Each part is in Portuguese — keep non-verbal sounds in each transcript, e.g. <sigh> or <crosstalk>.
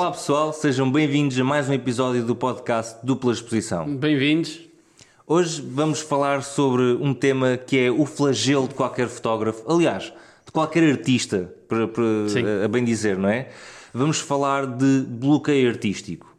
Olá pessoal, sejam bem-vindos a mais um episódio do podcast Dupla Exposição. Bem-vindos. Hoje vamos falar sobre um tema que é o flagelo de qualquer fotógrafo, aliás, de qualquer artista, para, para a bem dizer, não é? Vamos falar de bloqueio artístico.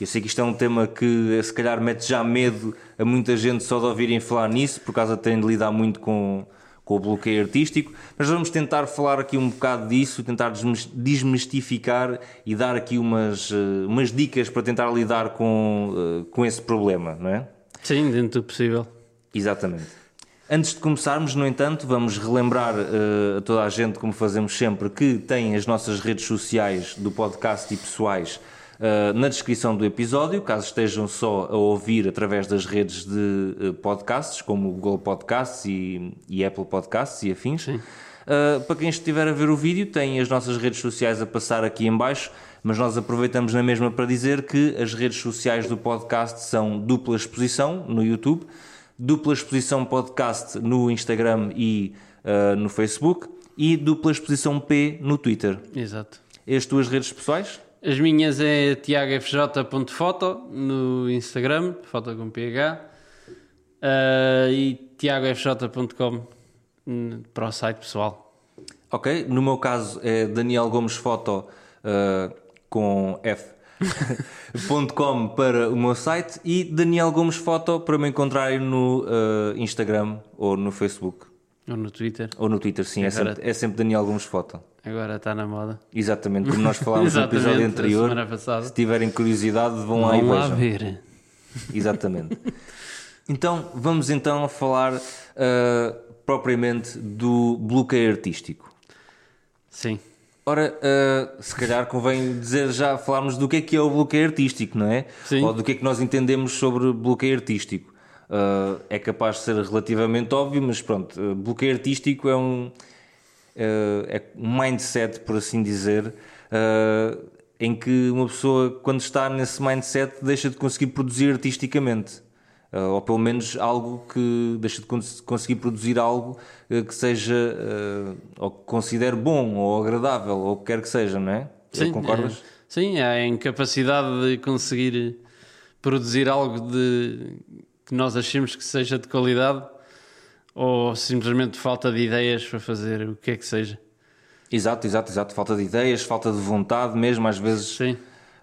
Eu sei que isto é um tema que se calhar mete já medo a muita gente só de ouvirem falar nisso, por causa de terem de lidar muito com, com o bloqueio artístico, mas vamos tentar falar aqui um bocado disso, tentar desmistificar e dar aqui umas, eh, umas dicas para tentar lidar com, eh, com esse problema, não é? Sim, dentro do possível. Exatamente. Antes de começarmos, no entanto, vamos relembrar uh, a toda a gente, como fazemos sempre, que tem as nossas redes sociais do podcast e pessoais na descrição do episódio, caso estejam só a ouvir através das redes de uh, podcasts, como o Google Podcasts e, e Apple Podcasts e afins. para quem estiver a ver o vídeo, tem as nossas redes sociais a passar aqui em baixo mas nós aproveitamos na mesma para dizer que as redes sociais do podcast são Dupla Exposição no YouTube, Dupla Exposição Podcast no Instagram e uh, no Facebook e Dupla Exposição P no Twitter. Exato. As tuas redes pessoais? As minhas é tiagofj.foto no Instagram, foto com PH, uh, e tiagofj.com para o site pessoal. Ok, no meu caso é Daniel Gomes Foto. Uh, com F.com <laughs> para o meu site e Daniel Gomes Foto para me encontrarem no uh, Instagram ou no Facebook. Ou no Twitter. Ou no Twitter, sim. É sempre, é sempre, Daniel Gomes Foto. Agora está na moda. Exatamente, como nós <laughs> falámos no episódio anterior. Se tiverem curiosidade, vão, vão lá e vejam. lá ver. Exatamente. então, vamos então falar uh, propriamente do bloqueio artístico. Sim. Ora, uh, se calhar convém dizer já, falarmos do que é que é o bloqueio artístico, não é? Sim. Ou do que é que nós entendemos sobre bloqueio artístico. Uh, é capaz de ser relativamente óbvio, mas pronto, bloqueio artístico é um, é um mindset, por assim dizer, em que uma pessoa, quando está nesse mindset, deixa de conseguir produzir artisticamente. Uh, ou pelo menos algo que deixa de cons conseguir produzir algo que seja ou que considere bom ou agradável ou o que quer que seja, não é? Sim, concordas? É, sim, é a incapacidade de conseguir produzir algo de, que nós achemos que seja de qualidade ou simplesmente falta de ideias para fazer o que é que seja. Exato, exato, exato. Falta de ideias, falta de vontade mesmo, às vezes. Sim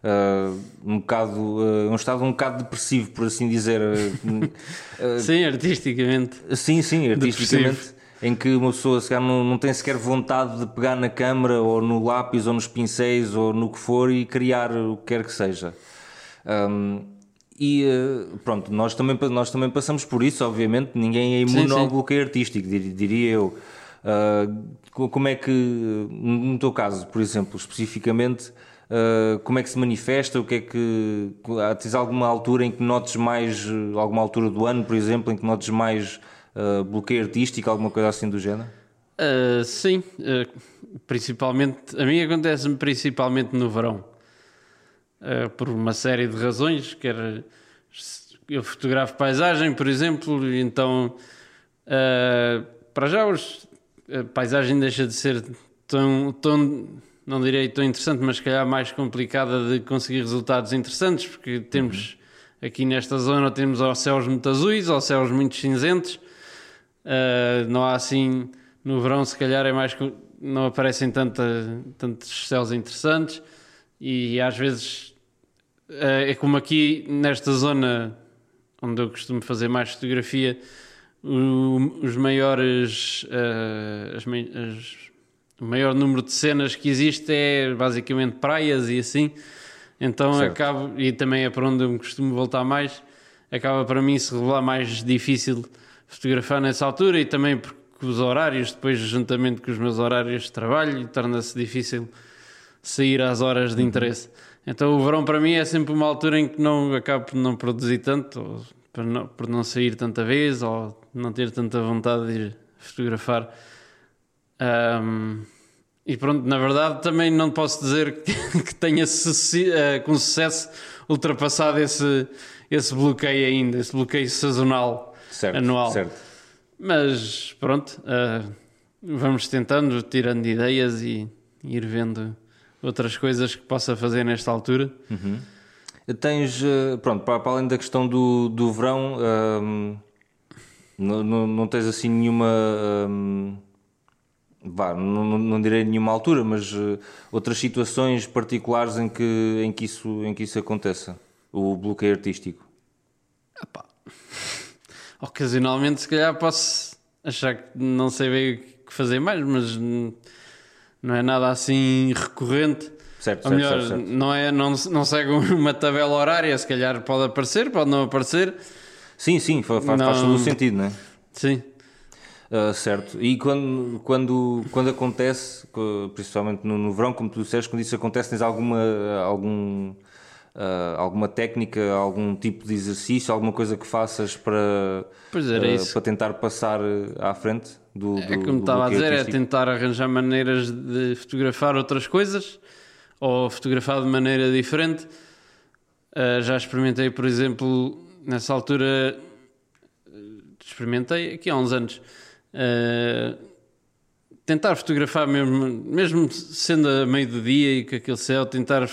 Uh, um bocado uh, um estado um bocado depressivo por assim dizer uh, <laughs> sim artisticamente sim sim artisticamente depressivo. em que uma pessoa se não, não tem sequer vontade de pegar na câmara ou no lápis ou nos pincéis ou no que for e criar o que quer que seja um, e pronto nós também nós também passamos por isso obviamente ninguém é imune sim, sim. ao bloqueio artístico diria eu como é que no teu caso por exemplo especificamente Uh, como é que se manifesta? O que é que tens alguma altura em que notes mais alguma altura do ano, por exemplo, em que notes mais uh, bloqueio artístico, alguma coisa assim do género? Uh, sim, principalmente a mim acontece-me principalmente no verão, por uma série de razões. Quer eu fotografo paisagem, por exemplo, então para já os, a paisagem deixa de ser tão, tão não direi tão interessante, mas se calhar mais complicada de conseguir resultados interessantes, porque temos uhum. aqui nesta zona temos ou céus muito azuis ou céus muito cinzentos. Uh, não há assim no verão se calhar é mais não aparecem tanta, tantos céus interessantes e às vezes uh, é como aqui nesta zona onde eu costumo fazer mais fotografia os maiores uh, as, as o maior número de cenas que existe é basicamente praias e assim. Então certo. acabo, e também é para onde eu me costumo voltar mais, acaba para mim se revelar mais difícil fotografar nessa altura e também porque os horários, depois juntamente com os meus horários de trabalho, torna-se difícil sair às horas de uhum. Então o verão para mim é sempre uma altura em que não acabo por não produzir tanto, por não, por não sair tanta vez, ou não ter tanta vontade de ir fotografar. Um, e pronto, na verdade também não posso dizer <laughs> que, que tenha uh, com sucesso ultrapassado esse, esse bloqueio ainda, esse bloqueio sazonal certo, anual. Certo. Mas pronto, uh, vamos tentando, tirando ideias e ir vendo outras coisas que possa fazer nesta altura. Tens, eh, pronto, para, além da questão do, do verão, hum, não, não, não tens assim nenhuma. hum, vá, não, não, não direi nenhuma altura, mas eh, outras situações particulares em que, em que, isso, em que isso aconteça. O bloqueio artístico. Epá. Ocasionalmente, se calhar, posso achar que não sei bem o que fazer mais, mas hum, não é nada assim recorrente. Certo, Ou certo, melhor, certo. Não, é, não, não segue uma tabela horária, se calhar pode aparecer, pode não aparecer. Sim, sim, fa- faz, Não. faz todo o sentido, não é? Sim. Ah, certo. E quando, quando, quando acontece, co- principalmente no, no verão, como tu disseste, quando isso acontece, tens alguma, algum, ah, alguma técnica, algum tipo de exercício, alguma coisa que faças para, isso. para tentar passar à frente do, É do- como do estava a dizer, é artístico? tentar arranjar maneiras de fotografar outras coisas ou fotografar de maneira diferente. Uh, já experimentei, por exemplo, nessa altura, experimentei aqui há uns anos, uh, tentar fotografar mesmo, mesmo sendo a meio do dia e com aquele céu, tentar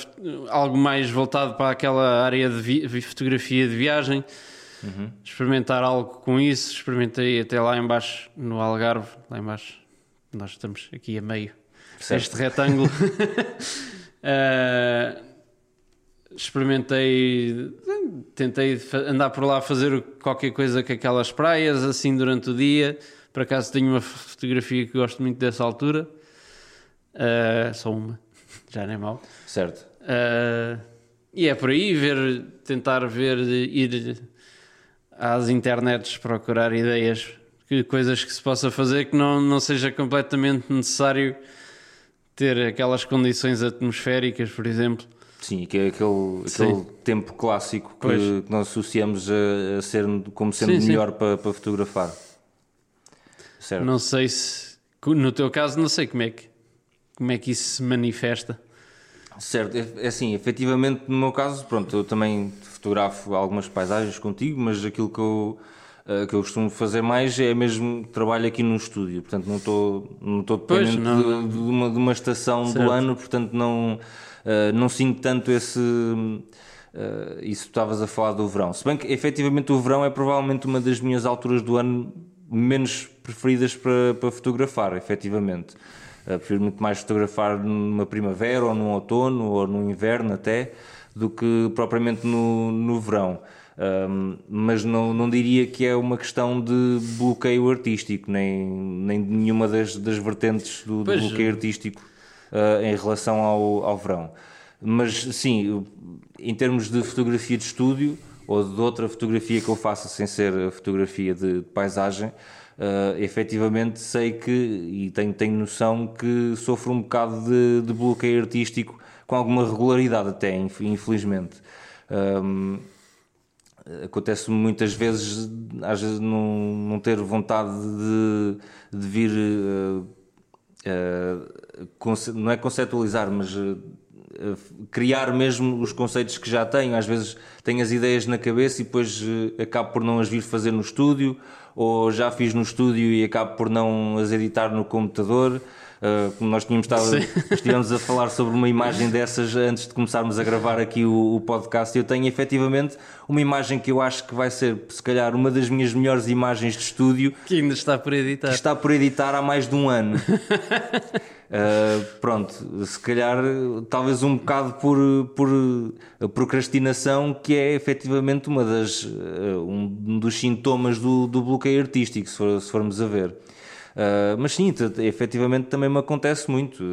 algo mais voltado para aquela área de fotografia de viagem experimentar algo com isso. Experimentei até lá embaixo no Algarve, lá embaixo. Nós estamos aqui a meio Certo. deste retângulo. Eh, <laughs> experimentei, tentei andar por lá fazer qualquer coisa com aquelas praias assim durante o dia. Por acaso tenho uma fotografia que gosto muito dessa altura. Eh, só uma, <laughs> já nem mal. Certo. Uh, e é por aí ver, tentar ver, ir às internets procurar ideias, que coisas que se possa fazer que não, não seja completamente necessário ter aquelas condições atmosféricas, por exemplo. Sim, que é aquele, Sim. aquele tempo clássico que, que nós associamos a, a ser como sendo Sim, sim. melhor para, para fotografar. Certo. Não sei se, no teu caso, não sei como é que, como é que isso se manifesta. Certo, é é assim, efetivamente no meu caso, pronto, eu também fotografo algumas paisagens contigo, mas aquilo que eu, eh, que eu costumo fazer mais é mesmo trabalho aqui no estúdio, portanto não estou não estou Pois, dependente não, de, de uma, de uma estação Certo. do ano, portanto não, eh, não sinto tanto esse. eh, isso que estavas a falar do verão. Se bem que efetivamente o verão é provavelmente uma das minhas alturas do ano menos preferidas para, para fotografar, efetivamente. Uh, prefiro muito mais fotografar numa primavera ou num outono ou no inverno até do que propriamente no, no verão. Um, mas não, não diria que é uma questão de bloqueio artístico, nem, nem de nenhuma das, das vertentes do, do bloqueio artístico uh, em relação ao, ao verão. Mas sim, em termos de fotografia de estúdio ou de outra fotografia que eu faça sem ser a fotografia de, de paisagem, uh, efetivamente sei que e tenho, tenho noção que sofro um bocado de, de bloqueio artístico com alguma regularidade até, inf- infelizmente. Um, acontece muitas vezes às vezes não, não ter vontade de, de vir eh, conce- não é conceptualizar mas eh, criar mesmo os conceitos que já tenho às vezes tenho as ideias na cabeça e depois acabo por não as vir fazer no estúdio ou já fiz no estúdio e acabo por não as editar no computador Uh, como nós tínhamos estado, estivemos a falar sobre uma imagem dessas antes de começarmos a gravar aqui o, o podcast. Eu tenho efetivamente uma imagem que eu acho que vai ser, se calhar, uma das minhas melhores imagens de estúdio Que ainda está por editar. que está por editar há mais de um ano. <laughs> Uh, pronto, se calhar, talvez um bocado por, por procrastinação, que é efetivamente uma das, uh, um dos sintomas do, do bloqueio artístico, se, for- se formos a ver. Uh, mas sim, efetivamente também me acontece muito.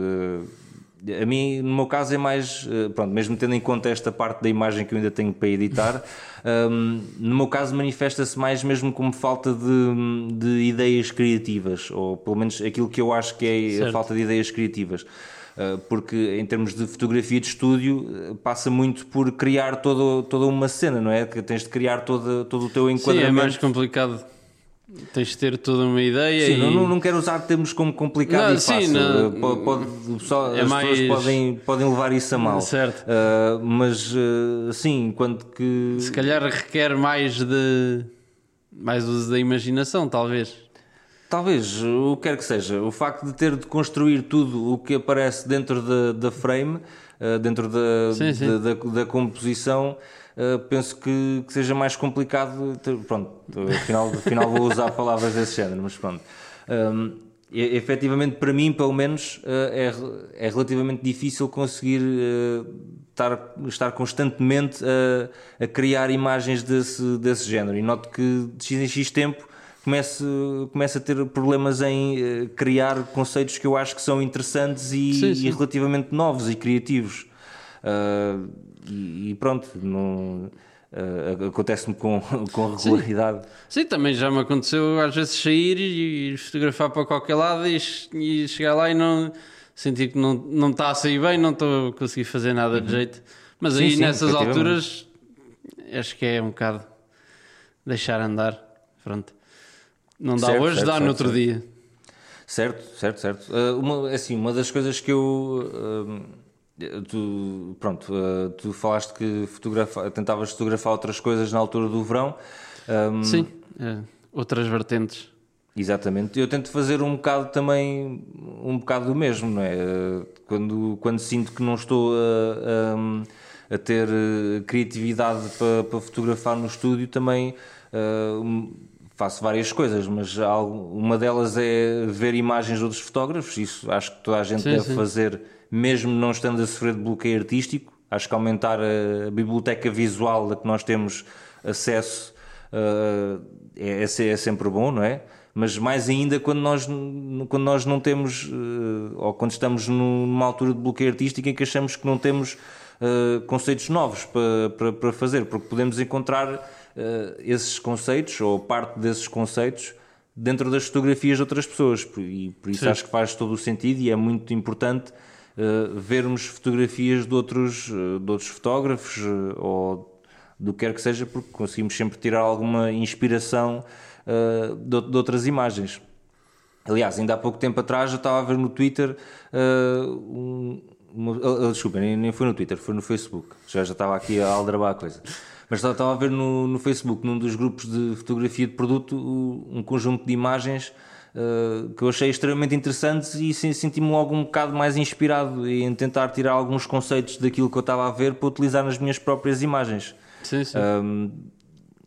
A mim, no meu caso, é mais. uh, Pronto, mesmo tendo em conta esta parte da imagem que eu ainda tenho para editar, um, <laughs> no meu caso, manifesta-se mais mesmo como falta de, de ideias criativas, ou pelo menos aquilo que eu acho que é a Certo. falta de ideias criativas. Uh, Porque em termos de fotografia de estúdio, uh, passa muito por criar toda, toda uma cena, não é? Que tens de criar todo, todo o teu Sim, enquadramento. é mais complicado. Tens de ter toda uma ideia Sim, e... não, não, não quero usar termos como complicado Não, e sim, fácil. não. Uh, Pode, pode- só, É as mais- pessoas podem, podem levar isso a mal. Certo. Uh, mas uh, sim, enquanto que. Se calhar requer mais de... Mais uso da imaginação, talvez. Talvez, o que quer que seja, o facto de ter de construir tudo o que aparece dentro da, da frame, uh, dentro da, Sim, sim. da, da, da composição, uh, penso que, que seja mais complicado. ter- Pronto, afinal, afinal vou usar palavras desse género, mas pronto. Um, e- efetivamente, para mim, pelo menos, uh, é, é relativamente difícil conseguir uh, estar, estar constantemente a, a criar imagens desse, desse género. E noto que de X em X tempo começo, começo a ter problemas em eh, criar conceitos que eu acho que são interessantes e, Sim, sim. e relativamente novos e criativos. E, e pronto, não, ah, acontece-me com, <laughs> com regularidade. Sim, também já me aconteceu às vezes sair e fotografar para qualquer lado e, e chegar lá e não sentir que não, não está a sair bem, não estou a conseguir fazer nada de jeito. Mas Sim, aí sim, nessas alturas acho que é um bocado deixar andar. Pronto. Não dá Certo, hoje, certo, dá no certo, outro certo. dia. Certo, certo, certo. Ah, uma, assim, uma das coisas que eu. ah, tu, pronto, ah, tu falaste que fotografa, tentavas fotografar outras coisas na altura do verão. Ah, Sim, é, outras vertentes. Exatamente. Eu tento fazer um bocado também, um bocado do mesmo, não é? Eh, Quando, quando sinto que não estou a, a- a ter eh, criatividade para, para fotografar no estúdio, também eh, um, faço várias coisas, mas uma delas é ver imagens de outros fotógrafos. Isso acho que toda a gente Sim, deve sim. fazer, mesmo não estando a sofrer de bloqueio artístico. Acho que aumentar a, biblioteca visual a que nós temos acesso Uh, é, é é sempre bom, não é? Mas mais ainda quando nós, quando nós não temos, uh, ou quando estamos num- numa altura de bloqueio artístico em que achamos que não temos uh, conceitos novos para, para, para fazer, porque podemos encontrar esses conceitos, ou parte desses conceitos, dentro das fotografias de outras pessoas. E por isso Sim. acho que faz todo o sentido e é muito importante uh, vermos fotografias de outros, uh, de outros fotógrafos uh, ou do que quer que seja, porque conseguimos sempre tirar alguma inspiração uh, de, de outras imagens. Aliás, ainda há pouco tempo atrás eu estava a ver no Twitter um, uma, desculpa, nem, nem foi no Twitter, foi no Facebook. Já, já estava aqui a aldrabar a coisa. Mas estava, a ver no, no Facebook, num dos grupos de fotografia de produto, um conjunto de imagens uh, que eu achei extremamente interessantes e se- senti-me logo um bocado mais inspirado em tentar tirar alguns conceitos daquilo que eu estava a ver para utilizar nas minhas próprias imagens. Sim, sim. Um,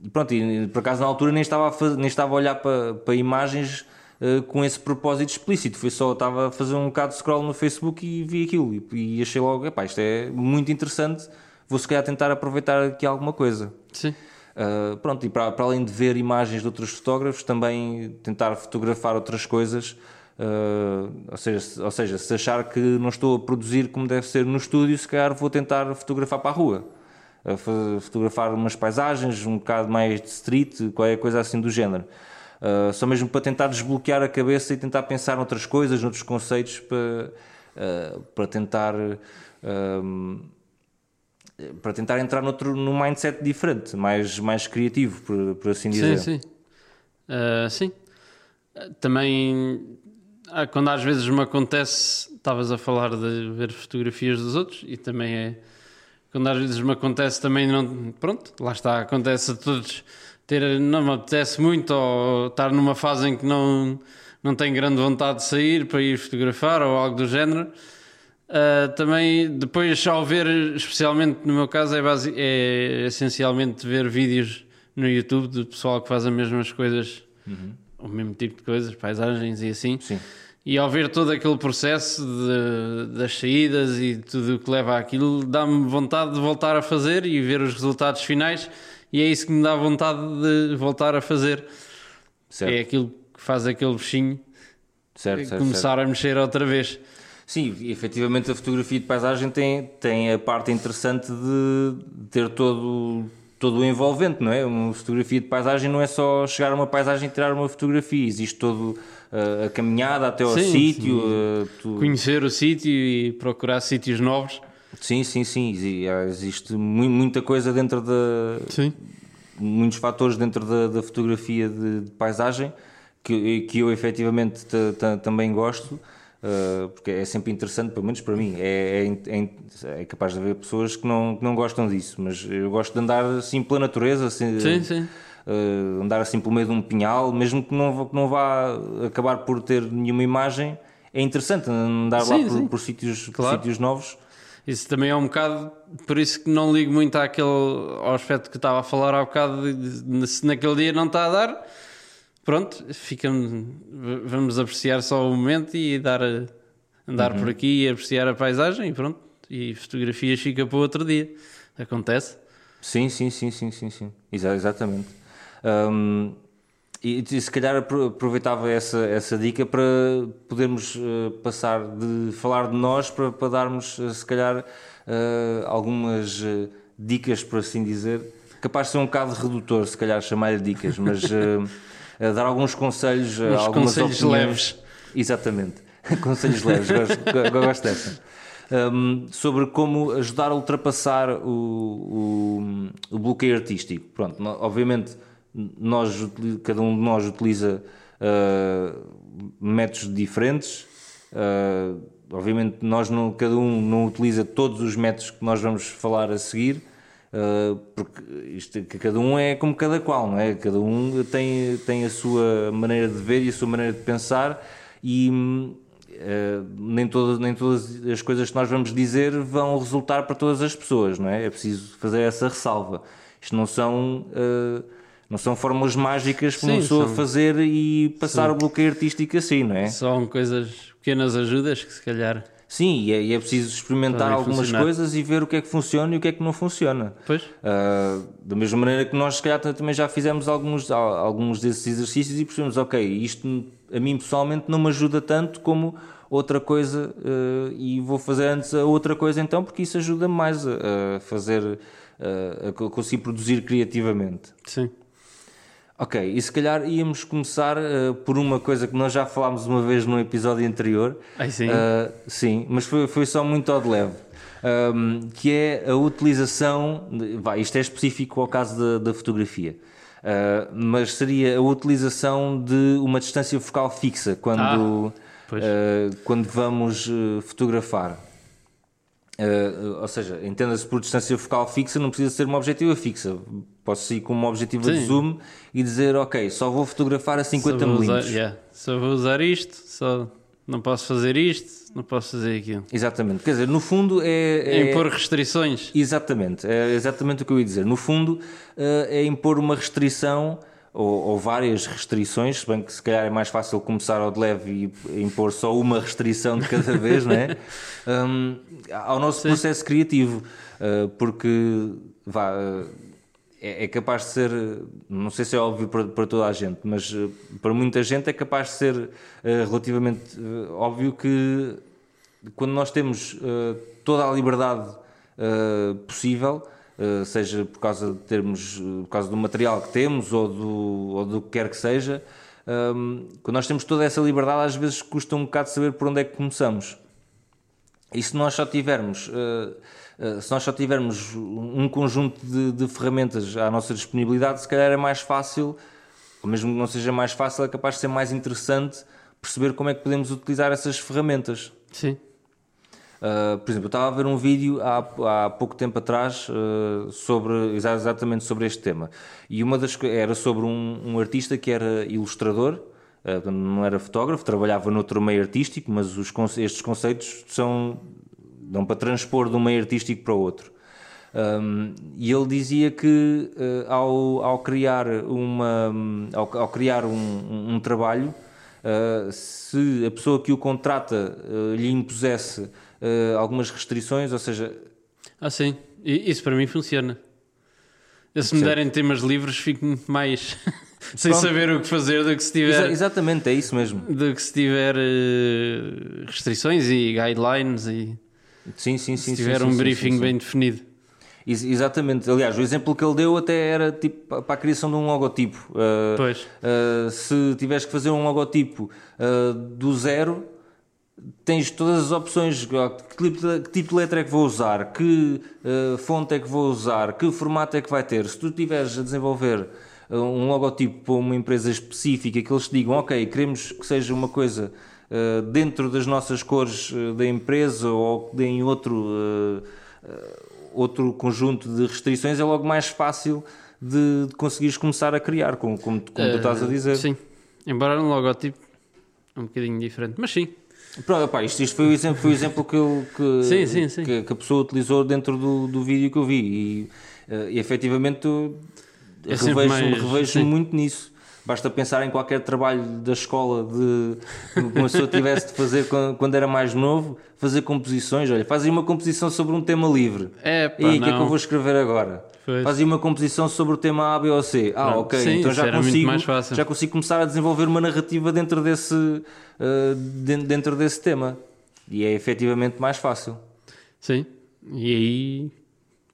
e pronto, e por acaso na altura nem estava a, faz- nem estava a olhar para, para imagens uh, com esse propósito explícito, foi só estava a fazer um bocado de scroll no Facebook e vi aquilo e, e achei logo, epá, isto é muito interessante, vou se calhar tentar aproveitar aqui alguma coisa. sim. Uh, pronto, e para, para além de ver imagens de outros fotógrafos, também tentar fotografar outras coisas. uh, ou, seja, se- ou seja, se achar que não estou a produzir como deve ser no estúdio, se calhar vou tentar fotografar para a rua. Uh, fo- fotografar umas paisagens, um bocado mais de street, qualquer coisa assim do género. Só mesmo para tentar desbloquear a cabeça e tentar pensar noutras coisas, noutros conceitos, para, para tentar. um, para tentar entrar noutro, num mindset diferente, mais, mais criativo, por, por assim dizer. Sim, sim. Ah, sim. Também, ah, quando às vezes me acontece, estavas a falar de ver fotografias dos outros e também é. Quando às vezes me acontece também não. Pronto, lá está, acontece a todos ter. Não me apetece muito ou estar numa fase em que não, não tenho grande vontade de sair para ir fotografar ou algo do género. Uh, também depois ao ver, especialmente no meu caso, é, basi- é essencialmente ver vídeos no YouTube do pessoal que faz as mesmas coisas, o mesmo tipo de coisas, paisagens e assim. Sim. E ao ver todo aquele processo de- das saídas e tudo o que leva àquilo, dá-me vontade de voltar a fazer e ver os resultados finais, e é isso que me dá vontade de voltar a fazer. Certo, É aquilo que faz aquele bichinho certo, certo. começar a mexer outra vez. Sim, efetivamente a fotografia de paisagem tem, tem a parte interessante de ter todo, todo o envolvente, não é? Uma fotografia de paisagem não é só chegar a uma paisagem e tirar uma fotografia, existe todo uh, a caminhada até ao Sim, sítio. uh, tu- Conhecer o sítio e procurar sítios novos. Sim, sim, sim. exi- Existe mu- muita coisa dentro da. Sim. muitos fatores dentro da, da fotografia de, de paisagem que, que eu efetivamente ta- ta- também gosto, uh, porque é sempre interessante, pelo menos para mim. É, é é é capaz de haver pessoas que não, que não gostam disso, mas eu gosto de andar assim pela natureza, assim, Sim, sim. uh, andar assim pelo meio de um pinhal, mesmo que não, que não vá acabar por ter nenhuma imagem, é interessante andar sim, lá por, por, sítios, claro. por sítios novos. Isso também é um bocado, por isso que não ligo muito àquele, ao aspecto que estava a falar há bocado, se naquele dia não está a dar, pronto, fica, vamos apreciar só o momento e dar, andar uhum. por aqui e apreciar a paisagem e pronto, e fotografias fica para o outro dia, acontece. Sim, sim, sim, sim, sim, sim. exatamente. Um, e, e, se calhar aproveitava essa, essa dica para podermos uh, passar de falar de nós para, para darmos, uh, se calhar, uh, algumas dicas, por assim dizer. Capaz de ser um bocado redutor, se calhar, chamar-lhe dicas, mas <laughs> dar alguns conselhos, Uns algumas conselhos opiniões. leves. Exatamente, <laughs> conselhos leves, gosto, gosto dessa. Um, sobre como ajudar a ultrapassar o, o, o bloqueio artístico. Pronto, obviamente nós, cada um de nós utiliza uh, métodos diferentes. Uh, obviamente, nós não, cada um não utiliza todos os métodos que nós vamos falar a seguir, porque isto, cada um é como cada qual, não é? Cada um tem, tem a sua maneira de ver e a sua maneira de pensar e uh, nem, todas, nem todas as coisas que nós vamos dizer vão resultar para todas as pessoas, não é? É preciso fazer essa ressalva. Isto não são uh, não são fórmulas mágicas para uma pessoa são... fazer e passar Sim. o bloqueio artístico assim, não é? São coisas, pequenas ajudas que se calhar. Sim, e é, e é preciso experimentar algumas funcionar. coisas e ver o que é que funciona e o que é que não funciona. Pois. Uh, da mesma maneira que nós, se calhar, também já fizemos alguns, alguns desses exercícios e percebemos, ok, isto a mim pessoalmente não me ajuda tanto como outra coisa uh, e vou fazer antes a outra coisa então, porque isso ajuda mais a, a fazer, uh, a conseguir produzir criativamente. Sim. Ok, e se calhar íamos começar uh, por uma coisa que nós já falámos uma vez no episódio anterior. Ai, sim. Uh, sim, mas foi, foi só muito ao de leve. Um, que é a utilização. De, vai, isto é específico ao caso da, da fotografia. Uh, mas seria a utilização de uma distância focal fixa quando, ah, quando vamos fotografar. Ou seja, entenda-se por distância focal fixa, não precisa ser uma objetiva fixa. Posso ir com uma objetiva Sim. de zoom e dizer, ok, só vou fotografar a 50 mm. Yeah. Só vou usar isto, só não posso fazer isto, não posso fazer aquilo. Exatamente. Quer dizer, no fundo é. é impor restrições. Exatamente. É exatamente o que eu ia dizer. No fundo uh, é impor uma restrição ou, ou, várias restrições, se bem que se calhar é mais fácil começar ao de leve e impor só uma restrição de cada <laughs> vez, não é? Um, ao nosso Sim. processo criativo, uh, porque vá, é, é, capaz de ser, não sei se é óbvio para, para toda a gente, mas uh, para muita gente é capaz de ser relativamente óbvio que quando nós temos toda a liberdade possível eh, seja por causa de termos, eh, por causa do material que temos ou do, ou do que quer que seja, um, ehm, quando nós temos toda essa liberdade, às vezes custa um bocado saber por onde é que começamos. E se nós só tivermos, uh, uh, se nós só tivermos um conjunto de, de, ferramentas à nossa disponibilidade, se calhar é mais fácil, ou mesmo que não seja mais fácil, é capaz de ser mais interessante perceber como é que podemos utilizar essas ferramentas. Sim. Uh, por exemplo, eu estava a ver um vídeo há, há pouco tempo atrás uh, sobre exatamente sobre este tema e uma das era sobre um, um artista que era ilustrador, não era fotógrafo, trabalhava noutro meio artístico, mas os, estes conceitos são dão para transpor de um meio artístico para o outro. Um, e ele dizia que ao, ao criar uma ao, ao criar um, um, um trabalho, se a pessoa que o contrata lhe impusesse uh, algumas restrições, ou seja. Ah, sim, isso para mim funciona. Eu, se me derem temas livres, fico mais <laughs> sem Pronto. saber o que fazer do que se tiver. Exa exatamente, é isso mesmo. Do que se tiver uh, restrições e guidelines e. Sim, sim, sim. Se tiver sim, um sim, briefing sim, bem definido. Exatamente, aliás, o exemplo que ele deu até era tipo para a criação de um logotipo. Uh, pois. Uh, se tiveres que fazer um logotipo uh, do zero, tens todas as opções, que tipo, de, que tipo de letra é que vou usar, que uh, fonte é que vou usar, que formato é que vai ter. Se tu estiveres a desenvolver um logotipo para uma empresa específica, que eles te digam, ok, queremos que seja uma coisa dentro das nossas cores da empresa ou deem outro, outro conjunto de restrições, é logo mais fácil de, de conseguires começar a criar, como, como, como tu estás a Eh, dizer. Sim, embora no logotipo é um bocadinho diferente, mas sim. Pronto, opá, isto, isto foi o exemplo, foi o exemplo que, eu, que, <laughs> Sim, sim, sim. que, que a pessoa utilizou dentro do, do vídeo que eu vi e, eh, e efetivamente eu É revejo-me revejo muito nisso. Basta pensar em qualquer trabalho da escola de que uma pessoa tivesse de fazer quando, quando era mais novo, fazer composições. Olha, faz aí uma composição sobre um tema livre. É, pá, E o que é que eu vou escrever agora? Pois. Faz aí uma composição sobre o tema A, B ou C. Ah, Pronto. ok. Sim, então já consigo, já consigo começar a desenvolver uma narrativa dentro desse, uh, den- dentro desse tema. E é efetivamente mais fácil. Sim, e aí,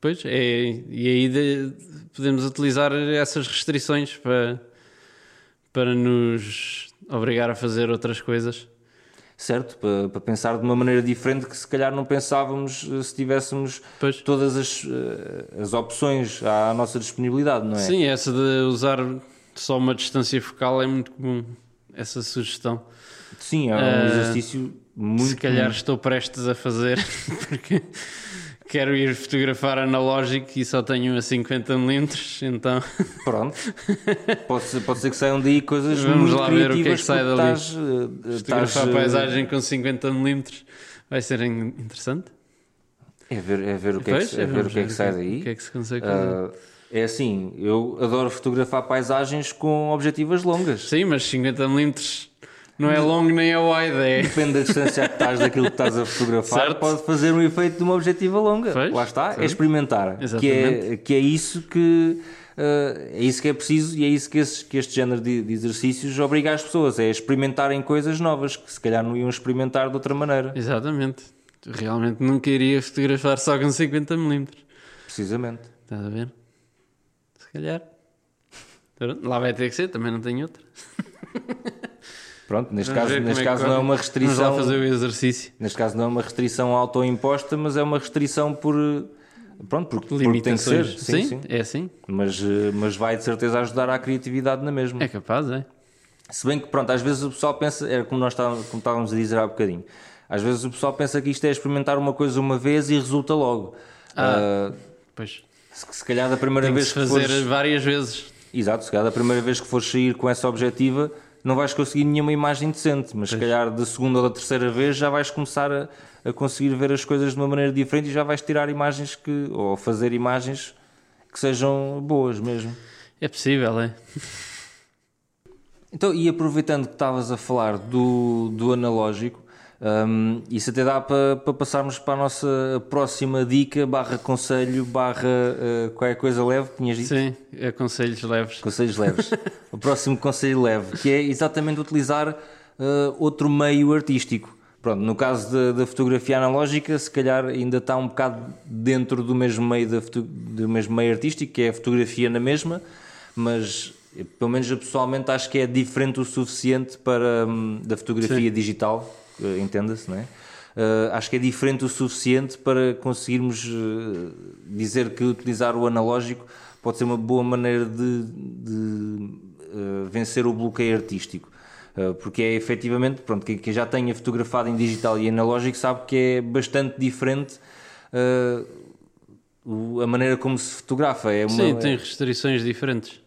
pois, é, e aí de- podemos utilizar essas restrições para, para nos obrigar a fazer outras coisas. Certo? Para, para pensar de uma maneira diferente que se calhar não pensávamos uh, se tivéssemos Pois. todas as, uh, as opções à nossa disponibilidade, não é? Sim, essa de usar só uma distância focal é muito comum, essa sugestão. Sim, é um Uh, exercício muito. Se calhar estou prestes a fazer, <laughs> porque quero ir fotografar analógico e só tenho a 50mm, então Pronto. <laughs> Pode ser, pode ser que saiam daí coisas Vamos muito lá ver o que é que sai dali. estás, uh, estás, fotografar uh, paisagem com 50mm vai ser in- interessante. É ver, é ver o que é que, Pois, se- é ver o que, é que sai daí. O que é que se consegue fazer? Ah, é assim, eu adoro fotografar paisagens com objetivas longas. Sim, mas 50mm não é longo nem é wide, é. Depende da distância que estás daquilo que estás a fotografar, Certo. pode fazer um efeito de uma objetiva longa. Pois, Lá está, é experimentar. Que é, que é isso que ah, é isso que é preciso e é isso que, esses- que este género de, de exercícios obriga as pessoas, é experimentarem coisas novas que se calhar não iam experimentar de outra maneira. Exatamente. Realmente nunca iria fotografar só com 50mm. Precisamente. Estás a ver? Se calhar. Lá vai ter que ser, também não tenho outra. <laughs> Pronto, neste Vamos caso, neste é que caso corre. não é uma Vamos restrição. fazer o exercício. Neste caso não é uma restrição autoimposta, mas é uma restrição por pronto, porque, porque tem que ser, Limitações. sim, sim. é assim. Mas, eh, mas vai de certeza ajudar à criatividade na mesma. É capaz, é. Se bem que pronto, às vezes o pessoal pensa, era como nós estávamos, como estávamos a dizer há bocadinho, às vezes o pessoal pensa que isto é experimentar uma coisa uma vez e resulta logo. Ah, Pois. se, se calhar da primeira Tem que vez que fazer fores, várias vezes. Exato, se calhar da primeira vez que fores sair com essa objetiva não vais conseguir nenhuma imagem decente, mas se calhar da segunda ou da terceira vez já vais começar a, a conseguir ver as coisas de uma maneira diferente e já vais tirar imagens que, ou fazer imagens que sejam boas mesmo. É possível, é. Então, e aproveitando que estavas a falar do, do analógico, hum, isso até dá para, para passarmos para a nossa próxima dica, barra conselho, barra uh, qualquer coisa leve, que tinhas dito? Sim, é conselhos leves. Conselhos leves. <laughs> o próximo conselho leve, que é exatamente utilizar uh, outro meio artístico. Pronto, no caso da, da fotografia analógica, se calhar ainda está um bocado dentro do mesmo meio, da do mesmo meio artístico, que é a fotografia na mesma, mas eh, pelo menos eu pessoalmente acho que é diferente o suficiente para hum, da fotografia digital, eh, entenda-se, não é? Eh, acho que é diferente o suficiente para conseguirmos eh, dizer que utilizar o analógico pode ser uma boa maneira de, de, eh, vencer o bloqueio artístico. Uh, porque é efetivamente, pronto, quem, quem já tenha fotografado em digital e analógico sabe que é bastante diferente uh, o- a maneira como se fotografa. É uma, Sim, tem restrições diferentes.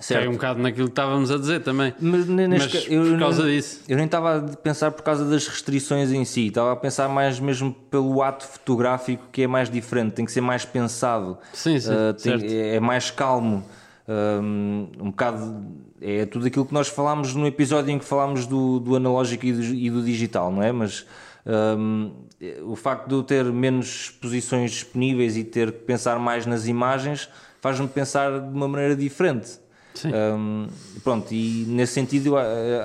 Certo. É um bocado naquilo que estávamos a dizer também. Mas, Mas ca- eu, por causa disso. Eu nem estava a pensar por causa das restrições em si, estava a pensar mais mesmo pelo ato fotográfico que é mais diferente, tem que ser mais pensado, Sim, sim, Uh, tem- é, é mais calmo. Um, um bocado é tudo aquilo que nós falámos no episódio em que falámos do, do analógico e do, e do digital, não é? Mas um, o facto de eu ter menos exposições disponíveis e ter que pensar mais nas imagens faz-me pensar de uma maneira diferente. Sim. Um, pronto, e nesse sentido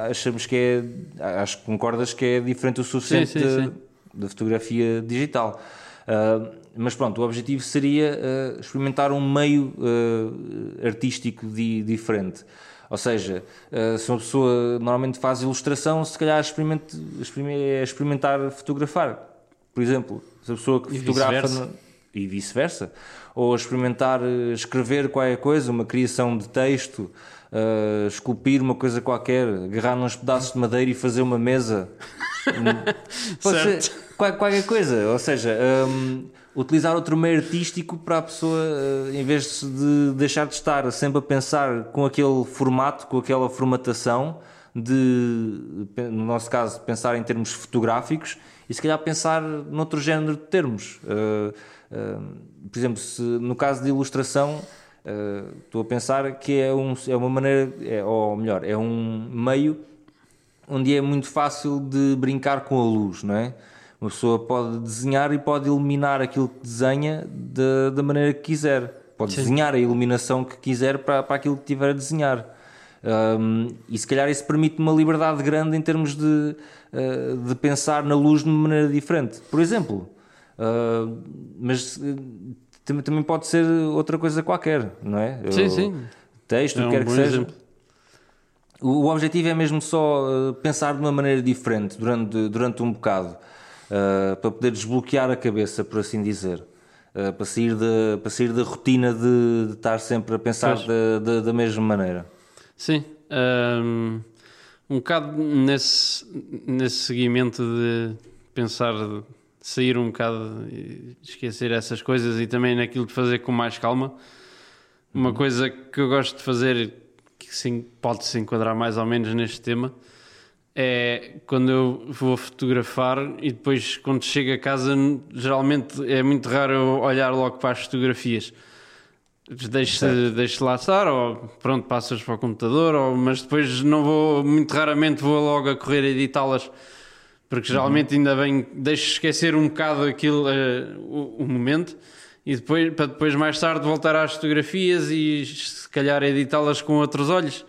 achamos que é, acho que concordas que é diferente o suficiente Sim, sim, da- sim. da fotografia digital. Uh, mas pronto, o objetivo seria uh, experimentar um meio uh, artístico di- diferente. Ou seja, uh, se uma pessoa normalmente faz ilustração, se calhar experimente, experime- é experimentar fotografar. Por exemplo, se a pessoa que E fotografa no- e vice-versa. Ou experimentar uh, escrever qualquer coisa, uma criação de texto, uh, esculpir uma coisa qualquer, agarrar uns pedaços de madeira e fazer uma mesa. <laughs> Pode, ser, qualquer coisa, ou seja, um, utilizar outro meio artístico para a pessoa, uh, em vez de deixar de estar sempre a pensar com aquele formato, com aquela formatação, de, no nosso caso, pensar em termos fotográficos e se calhar pensar noutro género de termos. Uh, por exemplo, se, no caso de ilustração, uh, estou a pensar que é, um, é uma maneira, é, ou melhor, é um meio onde é muito fácil de brincar com a luz, não é? Uma pessoa pode desenhar e pode iluminar aquilo que desenha de, da maneira que quiser. Pode Sim. desenhar a iluminação que quiser para, para aquilo que tiver a desenhar. Um, e se calhar isso permite uma liberdade grande em termos de, uh, de pensar na luz de uma maneira diferente. Por exemplo, uh, mas uh, também pode ser outra coisa qualquer, não é? Sim, sim. Texto, é um quer que seja. Exemplo. O, o objetivo é mesmo só pensar de uma maneira diferente durante, durante um bocado. Uh, para poder desbloquear a cabeça, por assim dizer. Uh, para, sair de, para sair da rotina de, de estar sempre a pensar da, da, da, mesma maneira. Sim. Um, um bocado nesse, nesse seguimento de pensar, de sair um bocado e esquecer essas coisas e também naquilo de fazer com mais calma. Uma uhum. coisa que eu gosto de fazer, que sim, pode se enquadrar mais ou menos neste tema, é quando eu vou fotografar e depois quando chego a casa geralmente é muito raro eu olhar logo para as fotografias deixo, deixo lá estar ou pronto passas para o computador ou, mas depois não vou muito raramente vou logo a correr editá-las porque geralmente uhum. ainda bem deixo esquecer um bocado aquilo uh, o, o, momento e depois para depois mais tarde voltar às fotografias e se calhar editá-las com outros olhos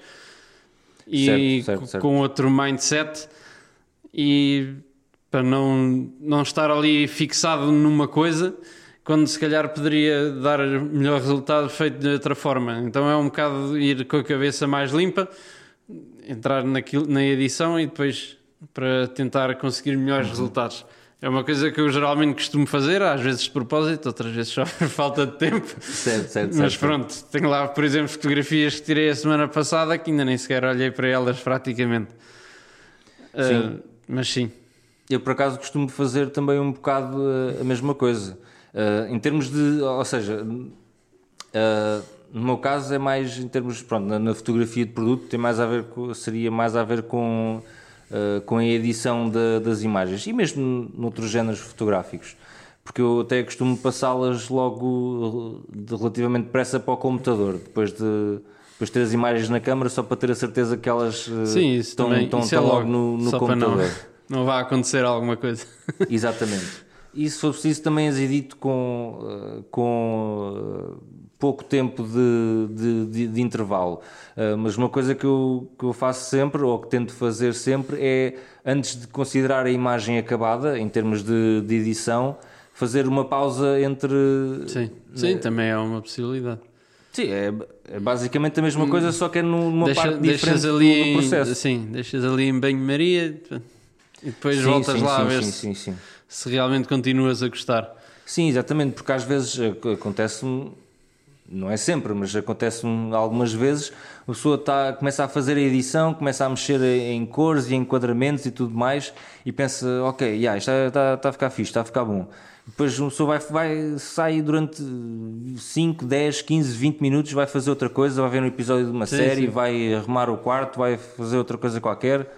e certo, certo, certo. com outro mindset e para não, não estar ali fixado numa coisa quando se calhar poderia dar melhor resultado feito de outra forma. Então é um bocado ir com a cabeça mais limpa, entrar naquilo, na edição e depois para tentar conseguir melhores uhum. resultados. É uma coisa que eu geralmente costumo fazer, às vezes de propósito, outras vezes só <laughs> por falta de tempo. Certo, certo, Mas pronto, tenho lá, por exemplo, fotografias que tirei a semana passada que ainda nem sequer olhei para elas praticamente. Sim. Uh, mas sim. Eu por acaso costumo fazer também um bocado a mesma coisa. Uh, em termos de. Ou seja, uh, no meu caso é mais em termos. Pronto, na, na, fotografia de produto tem mais a ver com, seria mais a ver com uh, com a edição de, das imagens e mesmo noutros géneros fotográficos. Porque eu até costumo passá-las logo de relativamente depressa para o computador, depois de, depois de ter as imagens na câmara, só para ter a certeza que elas uh, Sim, estão, estão, estão é logo, logo, no, no computador. <laughs> Não, não vai acontecer alguma coisa. <laughs> Exatamente. E se for preciso, também as edito com, com pouco tempo de, de, de, de intervalo. Uh, mas uma coisa que eu, que eu faço sempre, ou que tento fazer sempre, é antes de considerar a imagem acabada, em termos de, de edição, fazer uma pausa entre. Sim, sim né? também é uma possibilidade. Sim, é, é, basicamente a mesma hum, coisa, só que é numa Deixa, parte diferente ali do, processo. Em, sim, deixas ali em banho-maria e depois sim, voltas sim, lá sim, a ver se, se realmente continuas a gostar. Sim, exatamente, porque às vezes acontece-me não é sempre, mas acontece algumas vezes, a pessoa está, começa a fazer a edição, começa a mexer em cores e enquadramentos e tudo mais e pensa, ok, yeah, isto está, está a ficar fixe, está a ficar bom. Depois a pessoa vai, vai sair durante 5, 10, 15, 20 minutos, vai fazer outra coisa, vai ver um episódio de uma sim, série, sim. vai arrumar o quarto, vai fazer outra coisa qualquer.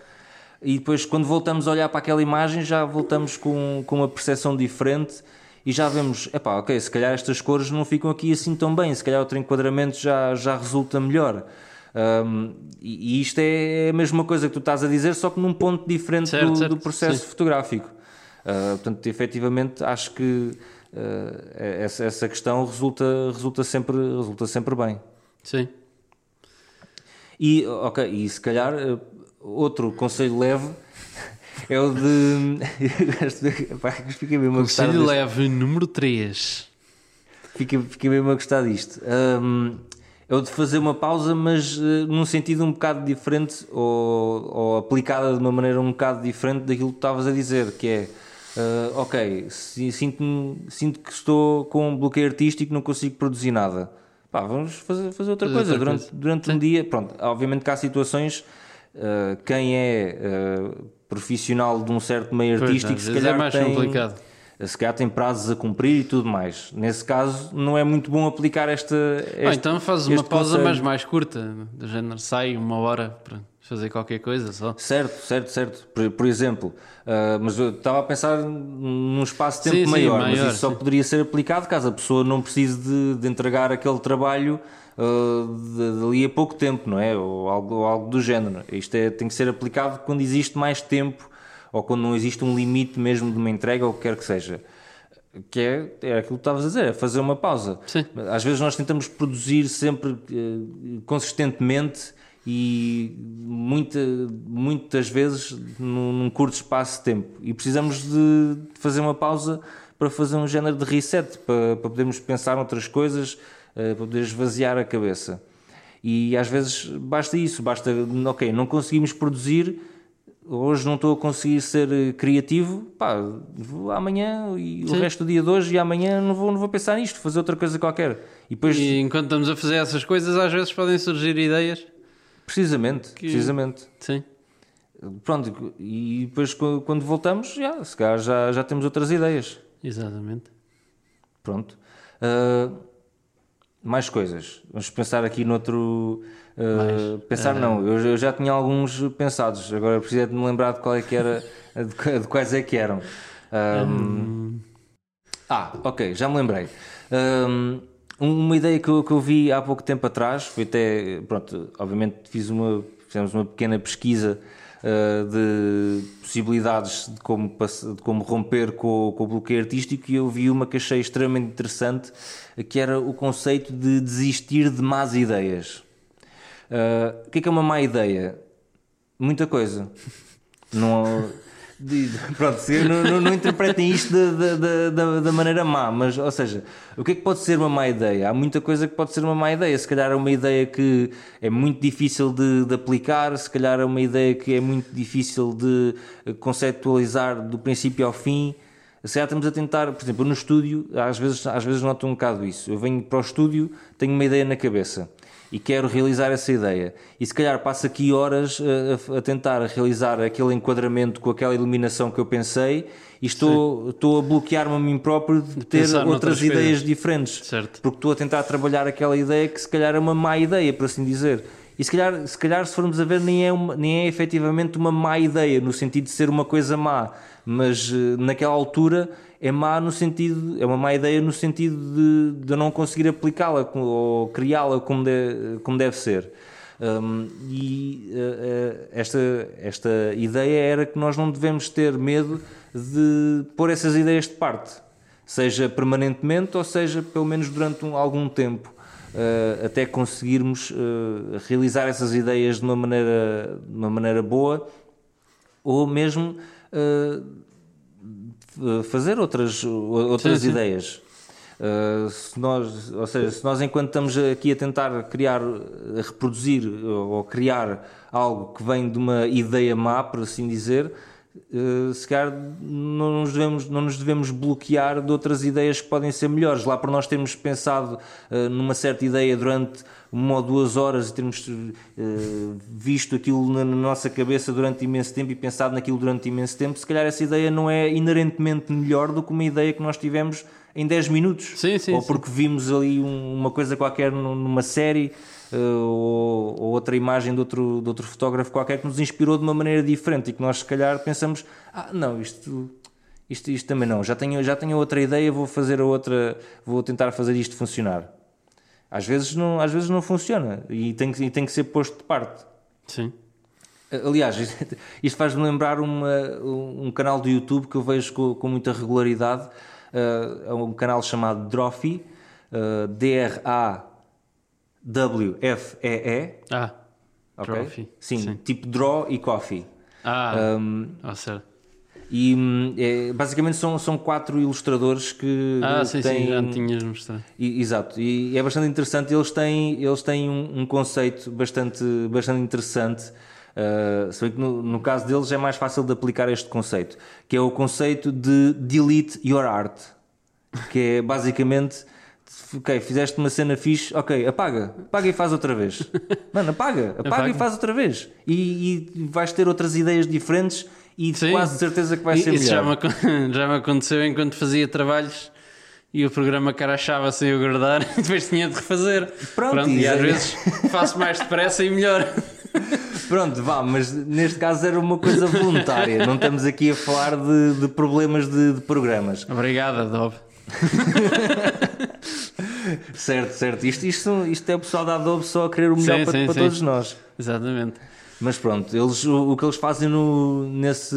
E depois, quando voltamos a olhar para aquela imagem, já voltamos com, com uma percepção diferente e já vemos, epá, ok, se calhar estas cores não ficam aqui assim tão bem, se calhar outro enquadramento já, já resulta melhor. Um, e, e, isto é a mesma coisa que tu estás a dizer, só que num ponto diferente certo, do, certo, do, processo sim. fotográfico. Uh, portanto, efetivamente, acho que uh, essa, essa questão resulta, resulta, sempre, resulta sempre bem. Sim. E, ok, e se calhar uh, outro conselho leve é o de. <laughs> Fiquei mesmo a gostar Conselho leve número 3. Fiquei, fiquei mesmo a gostar disto. Um, é o de fazer uma pausa, mas uh, num sentido um bocado diferente ou, ou, aplicada de uma maneira um bocado diferente daquilo que estavas a dizer, que é. Uh, ok, sinto, sinto que estou com um bloqueio artístico, não consigo produzir nada. Pá, vamos fazer, fazer outra fazer coisa outra durante, coisa. durante um dia. Pronto, obviamente que há situações, uh, quem é profissional de um certo meio artístico, se vezes calhar é mais tem, complicado. se calhar tem prazos a cumprir e tudo mais. Nesse caso, não é muito bom aplicar esta. Ou este- então fazes uma pausa, conselho. mas mais curta, do género sai uma hora para fazer qualquer coisa só. Certo, certo, certo. Por, por exemplo, ah, mas eu estava a pensar num espaço de tempo Sim, sim, maior, mas maior, isso só sim. poderia ser aplicado caso a pessoa não precise de, de entregar aquele trabalho de- dali a pouco tempo, não é? Ou algo, ou algo do género. Isto é, tem que ser aplicado quando existe mais tempo ou quando não existe um limite mesmo de uma entrega ou o que quer que seja. Que é, é aquilo que estavas a dizer, é fazer uma pausa. Sim. Às vezes nós tentamos produzir sempre eh, consistentemente e muita, muitas vezes num, num curto espaço de tempo e precisamos de fazer uma pausa para fazer um género de reset, para, para podermos pensar noutras coisas, eh, para poder esvaziar a cabeça. E às vezes basta isso, basta, ok, não conseguimos produzir, hoje não estou a conseguir ser eh, criativo, pá, amanhã e o Sim. resto do dia de hoje e amanhã não vou, não vou pensar nisto, fazer outra coisa qualquer. E depois, E enquanto estamos a fazer essas coisas, às vezes podem surgir ideias. precisamente, precisamente. Sim. Pronto, e depois qu- quando voltamos, já, se calhar já, já temos outras ideias. Exatamente. Pronto. Ah, mais coisas. Vamos pensar aqui noutro. ah, pensar não, eu, eu já tinha alguns pensados, agora preciso é de me lembrar de qual é que era, <laughs> de, de quais é que eram. Ahm, Ah, ok, já me lembrei. Ahm, uma ideia que eu, que eu vi há pouco tempo atrás, foi até, pronto, obviamente fiz uma, fizemos uma pequena pesquisa de possibilidades de como, de como romper com, o- com o bloqueio artístico e eu vi uma que achei extremamente interessante, que era o conceito de desistir de más ideias. Ah, o que é que é uma má ideia? Muita coisa. Não, <laughs> se- não, não, não interpretem isto da, da, da, da maneira má, mas, ou seja, o que é que pode ser uma má ideia? Há muita coisa que pode ser uma má ideia. Se calhar é uma ideia que é muito difícil de, de aplicar, se calhar é uma ideia que é muito difícil de conceptualizar do princípio ao fim. Se calhar estamos a tentar, por exemplo, no estúdio, às vezes, às vezes noto um bocado isso. Eu venho para o estúdio, tenho uma ideia na cabeça e quero realizar essa ideia. E se calhar passo aqui horas a, a- a tentar realizar aquele enquadramento com aquela iluminação que eu pensei e estou, estou a bloquear-me a mim próprio de, ter pensar outras ideias diferentes. Certo. Porque estou a tentar trabalhar aquela ideia que se calhar é uma má ideia, por assim dizer. E se calhar, se calhar se formos a ver, nem é, uma, nem é efetivamente uma má ideia, no sentido de ser uma coisa má, mas eh, naquela altura é má no sentido, é uma má ideia no sentido de, de não conseguir aplicá-la ou criá-la como, de- como deve ser. Hum, e eh, esta, esta ideia era que nós não devemos ter medo de pôr essas ideias de parte seja permanentemente ou seja pelo menos durante um- algum tempo, eh, até conseguirmos realizar essas ideias de uma maneira, de uma maneira boa ou mesmo fazer outras, outras Sim, sim. ideias. Uh, se nós, ou seja, se nós enquanto estamos aqui a tentar criar, a reproduzir ou ou criar algo que vem de uma ideia má, por assim dizer, uh, se calhar não nos, devemos, não nos devemos bloquear de outras ideias que podem ser melhores. Lá por nós termos pensado uh, numa certa ideia durante uma ou duas horas e termos uh, visto aquilo na, na nossa cabeça durante imenso tempo e pensado naquilo durante imenso tempo, se calhar essa ideia não é inerentemente melhor do que uma ideia que nós tivemos em 10 minutos. Sim, sim, ou sim. porque vimos ali um- uma coisa qualquer num- numa série uh, ou, ou outra imagem de outro, de outro fotógrafo qualquer que nos inspirou de uma maneira diferente e que nós se calhar pensamos, ah não, isto, isto, isto também não, já tenho, já tenho outra ideia, vou fazer outra, vou tentar fazer isto funcionar. Às vezes não, às vezes não funciona e tem, que- e tem que ser posto de parte. Sim. Aliás, <laughs> isto- faz-me lembrar uma- um canal do YouTube que eu vejo com, com muita regularidade. Uh, é um canal chamado Drophy, uh, D-R-A-W-F-E-E. Ah, ok? Drophy, Sim, sim. tipo Draw e Coffee. ah, Um, ah, certo. E hum, é, basicamente são, são quatro ilustradores que Ah, sim, têm. sim, já tinhas mostrado. E- Exato, e é bastante interessante. Eles têm, eles têm um, um conceito bastante, bastante interessante. Uh, se bem que no, no caso deles é mais fácil de aplicar este conceito, que é o conceito de delete your art, que é basicamente. Ok, fizeste uma cena fixe, ok, apaga, apaga e faz outra vez. <laughs> Mano, apaga, apaga, Apaga. e faz outra vez. E, e vais ter outras ideias diferentes e Sim. quase de certeza que vai E- ser Isso já melhor. me, acon- <laughs> já me aconteceu enquanto fazia trabalhos e o programa carachava sem eu guardar <laughs> e depois tinha de refazer. Pronto, e isso às vezes faço mais depressa e melhor. <laughs> Pronto, vá, mas neste caso era uma coisa voluntária. Não estamos aqui a falar de, de problemas de, de programas. Obrigado, Adobe. Certo, certo. Isto, isto, isto é o pessoal da Adobe só a querer o melhor Sim, para, sim, para sim. todos nós. Exatamente. Mas pronto, eles, o, o que eles fazem no, nesse,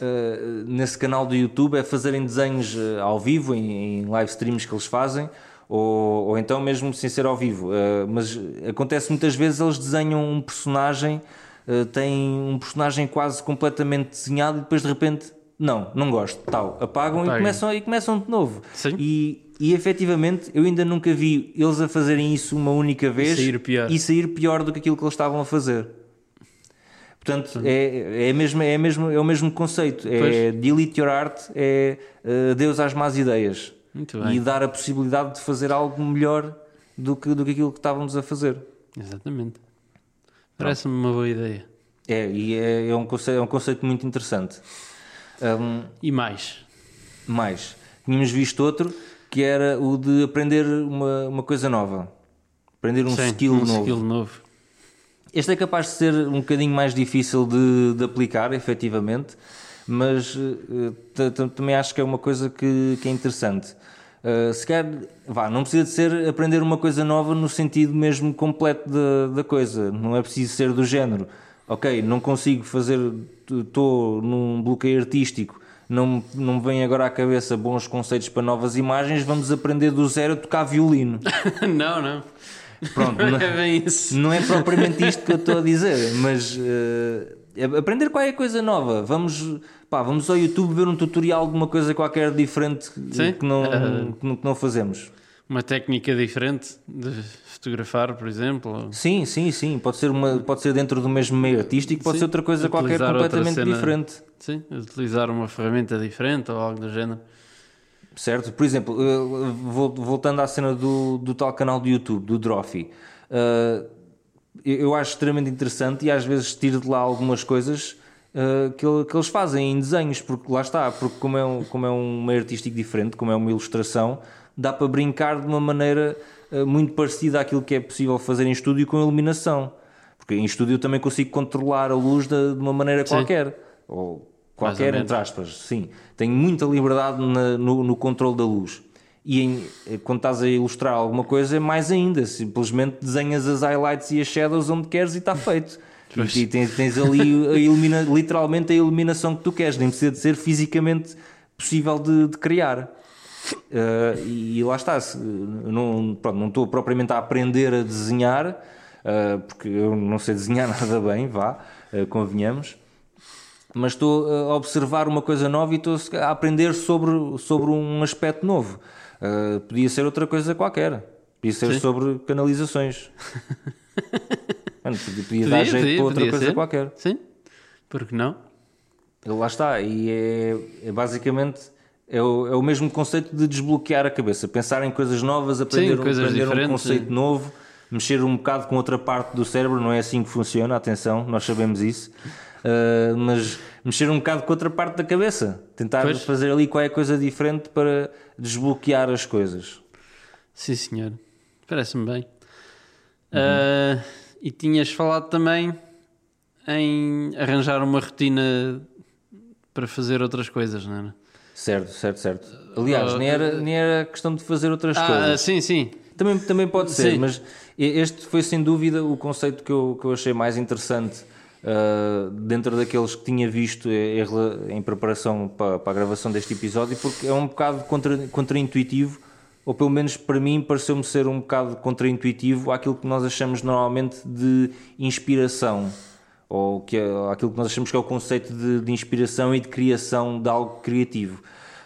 eh, nesse canal do YouTube é fazerem desenhos eh, ao vivo, em, em live streams que eles fazem, ou, ou então mesmo sem ser ao vivo. Eh, mas acontece muitas vezes eles desenham um personagem, eh, têm um personagem quase completamente desenhado e depois de repente, não, não gosto, tal, apagam e começam, e começam de novo. Sim. E, e efetivamente eu ainda nunca vi eles a fazerem isso uma única vez sair pior. e sair pior do que aquilo que eles estavam a fazer. Portanto, é, é, mesmo, é, mesmo, é o mesmo conceito. É Pois. delete your art, é uh, Deus às más ideias. E dar a possibilidade de fazer algo melhor do que, do que aquilo que estávamos a fazer. Exatamente. Parece-me uma boa ideia. É, e é, é, um, conceito, é um conceito muito interessante. Um, E mais? mais, tínhamos visto outro que era o de aprender uma, uma coisa nova. Aprender um Sim, skill um novo. skill novo. Este é capaz de ser um bocadinho mais difícil de, de aplicar, efetivamente, mas eh, também acho que é uma coisa que, que é interessante. Eh, se quer, vá, não precisa de ser aprender uma coisa nova no sentido mesmo completo da, da coisa, não é preciso ser do género. Ok, não consigo fazer, estou num bloqueio artístico, não, não me vem agora à cabeça bons conceitos para novas imagens, vamos aprender do zero a tocar violino. <laughs> não, não. Pronto, não- É <laughs> não é propriamente isto que eu estou a dizer, mas é aprender qualquer coisa nova. Vamos, pá, vamos ao YouTube ver um tutorial de uma coisa qualquer diferente Sim. que não, <laughs> Eh. que não, fazemos. Uma técnica diferente de fotografar, por exemplo. Sim, sim, sim. Pode ser, uma, pode ser dentro do mesmo meio artístico, pode Sim, ser outra coisa qualquer utilizar outra completamente cena. diferente. Sim, utilizar uma ferramenta diferente ou algo do género. Certo? Por exemplo, eh, vol- voltando à cena do, do tal canal do YouTube, do Drophy, eh, eu acho extremamente interessante e às vezes tiro de lá algumas coisas eh, que, que eles fazem em desenhos, porque lá está, porque como é, um, como é um meio artístico diferente, como é uma ilustração, dá para brincar de uma maneira muito parecida àquilo que é possível fazer em estúdio com iluminação. Porque em estúdio eu também consigo controlar a luz de, de uma maneira Sim. qualquer. Ou qualquer, entre aspas, sim. Tenho muita liberdade na- no, no controle da luz. E em- eh, quando estás a ilustrar alguma coisa, é mais ainda. Simplesmente desenhas as highlights e as shadows onde queres e está feito. <laughs> E, e tens, tens ali a ilumina- literalmente a iluminação que tu queres, nem precisa de ser fisicamente possível de, de criar. Eh, e lá está, se- não, pronto, não estou propriamente a aprender a desenhar, eh, porque eu não sei desenhar <laughs> nada bem, vá, eh, convenhamos mas estou a observar uma coisa nova e estou a aprender sobre, sobre um aspecto novo. Uh, podia ser outra coisa qualquer. Podia ser Sim. sobre canalizações. <laughs> Mano, podia, podia dar jeito podia, para outra coisa ser. qualquer. Sim, porque não? Lá está. E é, é basicamente é o, é o mesmo conceito de desbloquear a cabeça. Pensar em coisas novas, aprender, um- coisas aprender um conceito sim. novo, mexer um bocado com outra parte do cérebro. Não é assim que funciona, atenção, nós sabemos isso. Uh, mas mexer um bocado com outra parte da cabeça. Tentar Pois. fazer ali qualquer coisa diferente para desbloquear as coisas. Sim, senhor. Parece-me bem. Uhum. Ah, e tinhas falado também em arranjar uma rotina para fazer outras coisas, não era? Certo, certo, certo. Aliás, Uh, nem, era, nem era questão de fazer outras Ah, coisas. sim, sim. Também, também pode ser, Sim. mas este foi sem dúvida o conceito que eu, que eu achei mais interessante uh, dentro daqueles que tinha visto em, em preparação para, para a gravação deste episódio, porque é um bocado contra, contraintuitivo, ou pelo menos para mim pareceu-me ser um bocado contraintuitivo àquilo que nós achamos normalmente de inspiração, ou que é, aquilo que nós achamos que é o conceito de, de inspiração e de criação de algo criativo.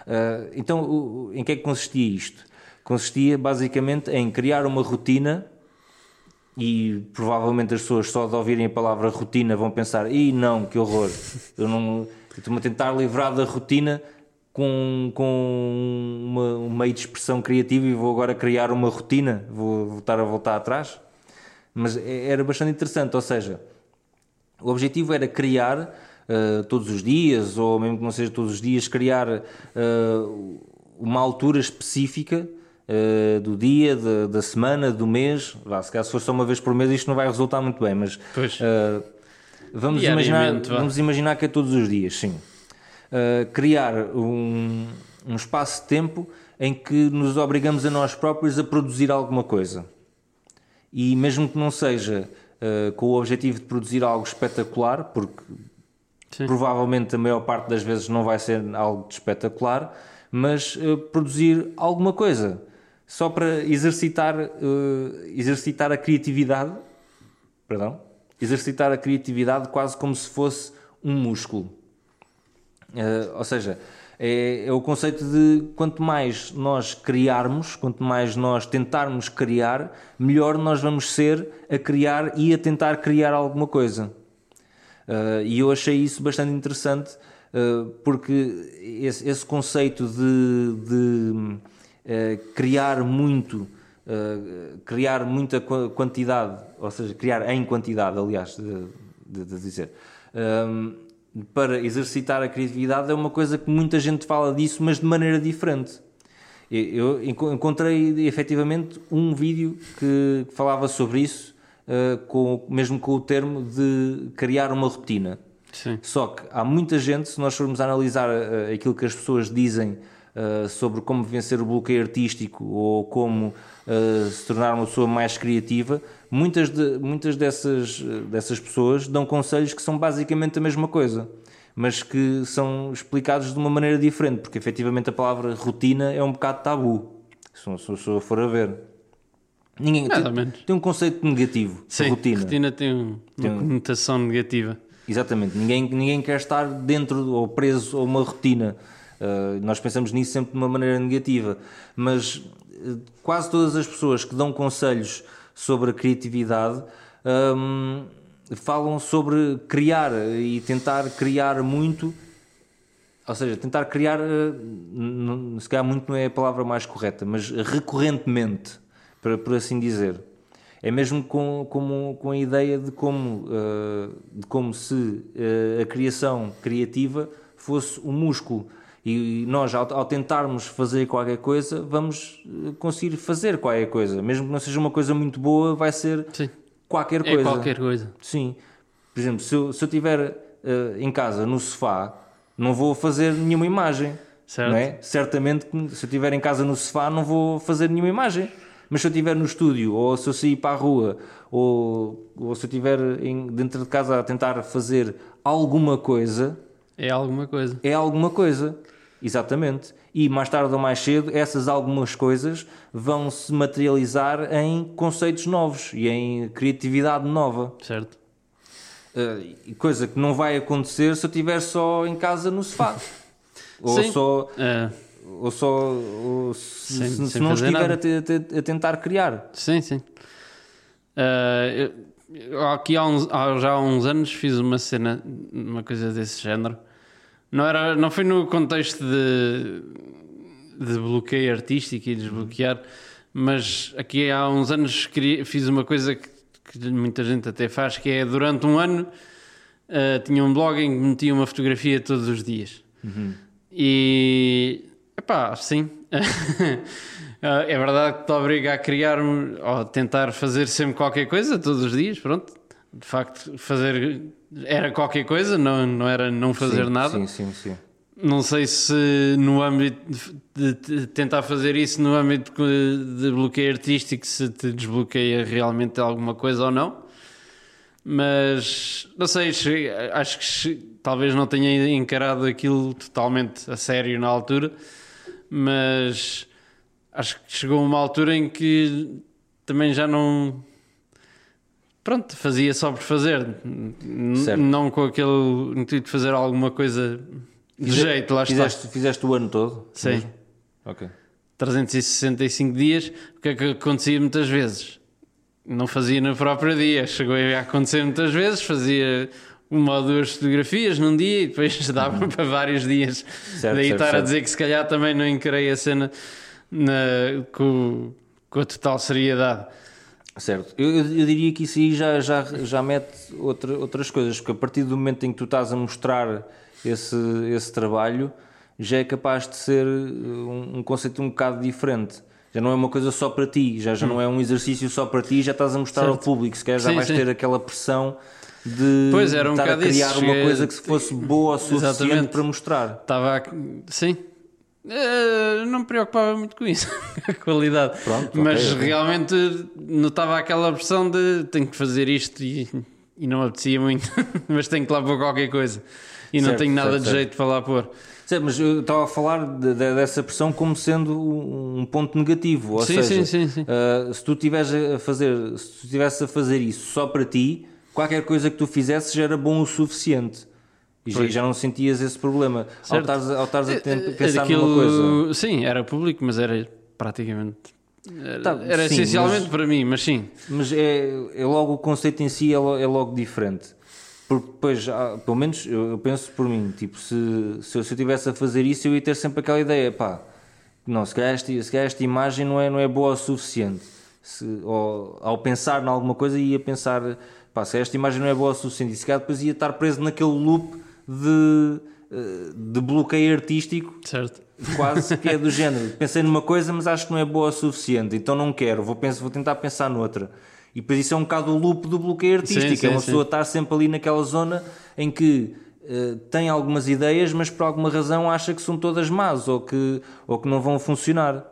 Uh, então, o- em que é que consistia isto? Consistia basicamente em criar uma rotina e provavelmente as pessoas só de ouvirem a palavra rotina vão pensar ih não, que horror. Eu não estou-me a tentar livrar da rotina com, com uma, um meio de expressão criativa e vou agora criar uma rotina vou voltar a voltar atrás. Mas é- era bastante interessante ou seja, o objetivo era criar uh, todos os dias, ou mesmo que não seja todos os dias, criar uh, uma altura específica uh, do dia, de, da semana, do mês. Vá, se calhar se for só uma vez por mês isto não vai resultar muito bem, mas vamos, imaginar, vamos imaginar que é todos os dias, sim. criar um, um espaço de tempo em que nos obrigamos a nós próprios a produzir alguma coisa. E mesmo que não seja uh, com o objetivo de produzir algo espetacular, porque Sim. provavelmente a maior parte das vezes não vai ser algo de espetacular, mas uh, produzir alguma coisa só para exercitar, uh, exercitar a criatividade, perdão, exercitar a criatividade quase como se fosse um músculo. ou seja, é, é, o conceito de quanto mais nós criarmos, quanto mais nós tentarmos criar, melhor nós vamos ser a criar e a tentar criar alguma coisa. Uh, e eu achei isso bastante interessante uh, porque esse, esse, conceito de, de uh, criar muito, criar muita quantidade, ou seja, criar em quantidade, aliás, de, de, de dizer para exercitar a criatividade é uma coisa que muita gente fala disso, mas de maneira diferente. Eu encontrei efetivamente um vídeo que falava sobre isso, uh, com, mesmo com o termo de criar uma rotina. Sim. Só que há muita gente, se nós formos analisar aquilo que as pessoas dizem uh, sobre como vencer o bloqueio artístico ou como se tornar uma pessoa mais criativa, muitas, de, muitas dessas, dessas pessoas dão conselhos que são basicamente a mesma coisa, mas que são explicados de uma maneira diferente, porque efetivamente a palavra rotina é um bocado tabu, se a pessoa for a ver. Ninguém tem, tem, um conceito negativo. Sim, rotina. rotina tem, um, tem uma conotação negativa. Exatamente, ninguém, ninguém quer estar dentro ou preso a uma rotina. Uh, nós pensamos nisso sempre de uma maneira negativa, mas uh, quase todas as pessoas que dão conselhos sobre a criatividade um, falam sobre criar e tentar criar muito. Ou seja, tentar criar, eh, se calhar muito não é a palavra mais correta, mas recorrentemente, para, por assim dizer. É mesmo com, com, com a ideia de como, de como se a criação criativa fosse um músculo e nós, ao, ao, tentarmos fazer qualquer coisa, vamos eh, conseguir fazer qualquer coisa. Mesmo que não seja uma coisa muito boa, vai ser Sim. qualquer é coisa. É qualquer coisa. Sim. Por exemplo, se eu, se eu estiver uh, em casa, no sofá, não vou fazer nenhuma imagem. Certo. É? Certamente, se eu estiver em casa no sofá, não vou fazer nenhuma imagem. Mas se eu estiver no estúdio, ou se eu sair para a rua, ou, ou se eu estiver em, dentro de casa a tentar fazer alguma coisa. É alguma coisa. É alguma coisa. Exatamente. E mais tarde ou mais cedo, essas algumas coisas vão se materializar em conceitos novos e em criatividade nova. Certo. Uh, coisa que não vai acontecer se eu estiver só em casa no sofá. <laughs> ou Sim. só. É. Ou só. Ou se, sem, se, se não estiver a, te, a, tentar criar. Sim, sim. Uh, eu, aqui há, uns, já há uns anos fiz uma cena, uma coisa desse género não, era, não foi no contexto de, de bloqueio artístico e desbloquear, mas aqui há uns anos fiz uma coisa que, que muita gente até faz, que é durante um ano uh, tinha um blog em que metia uma fotografia todos os dias. Uhum. E epá, sim. <laughs> é verdade que te obriga a criar ou tentar fazer sempre qualquer coisa todos os dias, pronto. De facto, fazer era qualquer coisa, não, não era não fazer sim, nada. Sim, sim, sim. Não sei se no âmbito de, de, tentar fazer isso no âmbito de bloqueio artístico se te desbloqueia realmente alguma coisa ou não. Mas não sei, acho que talvez não tenha encarado aquilo totalmente a sério na altura, mas acho que chegou uma altura em que também já não pronto, fazia só por fazer, certo. não com aquele intuito de fazer alguma coisa de Fize, jeito, lá fizeste, está. Fizeste o ano todo? Sim. Mesmo? Ok. 365 dias, o que é que acontecia muitas vezes? Não fazia no próprio dia, chegou a acontecer muitas vezes, fazia uma ou duas fotografias num dia e depois <laughs> dava uhum. para vários dias. Certo, Daí certo, estar certo. a dizer que se calhar também não encarei a cena na, com, com a total seriedade. Certo. Eu, eu, diria que isso aí já, já, já mete outra, outras coisas, porque a partir do momento em que tu estás a mostrar esse, esse trabalho, já é capaz de ser um, um conceito um bocado diferente. Já não é uma coisa só para ti, já, já não é um exercício só para ti, já estás a mostrar ao Certo. público, se calhar já Sim, vais sim. ter aquela pressão de Pois, era um estar a bocado isso, criar uma coisa que se fosse boa o suficiente Exatamente. para mostrar. Estava. a- Sim. Eh, não me preocupava muito com isso, <laughs> a qualidade. Pronto, Mas ok. realmente notava aquela pressão de tenho que fazer isto e, e não apetecia muito, <laughs> mas tenho que lá pôr qualquer coisa. E não Certo, tenho nada certo, de certo. jeito para lá pôr. Sim, mas eu estava a falar de- de- dessa pressão como sendo um ponto negativo. Ou Sim, seja, sim, sim, sim. ah, se tu estiveres a fazer, se tu estivesse a fazer isso só para ti, qualquer coisa que tu fizesses já era bom o suficiente. E já, já não sentias esse problema. Ao Certo. ao estares a ten- Eh, pensar aquilo- numa coisa. Sim, era público, mas era praticamente. Era, Tá, era sim, essencialmente mas- para mim, mas sim. Mas é, é logo o conceito em si é, lo- é logo diferente. Porque depois, há- pelo menos eu, eu penso por mim, tipo, se, se, eu, se eu tivesse a fazer isso, eu ia ter sempre aquela ideia, pá, não, se calhar esta, se calhar esta imagem não é, não é boa o suficiente. Se, ou, ao pensar em alguma coisa, ia pensar, pá, se esta imagem não é boa o suficiente, e se calhar depois ia estar preso naquele loop de, eh, de bloqueio artístico Certo. quase que é do <laughs> género. Pensei numa coisa, mas acho que não é boa o suficiente, então não quero, vou, pensar, vou tentar pensar noutra. E depois isso é um bocado o loop do bloqueio artístico. Sim, sim, é uma sim. pessoa estar sempre ali naquela zona em que eh, tem algumas ideias, mas por alguma razão acha que são todas más ou que, ou que não vão funcionar.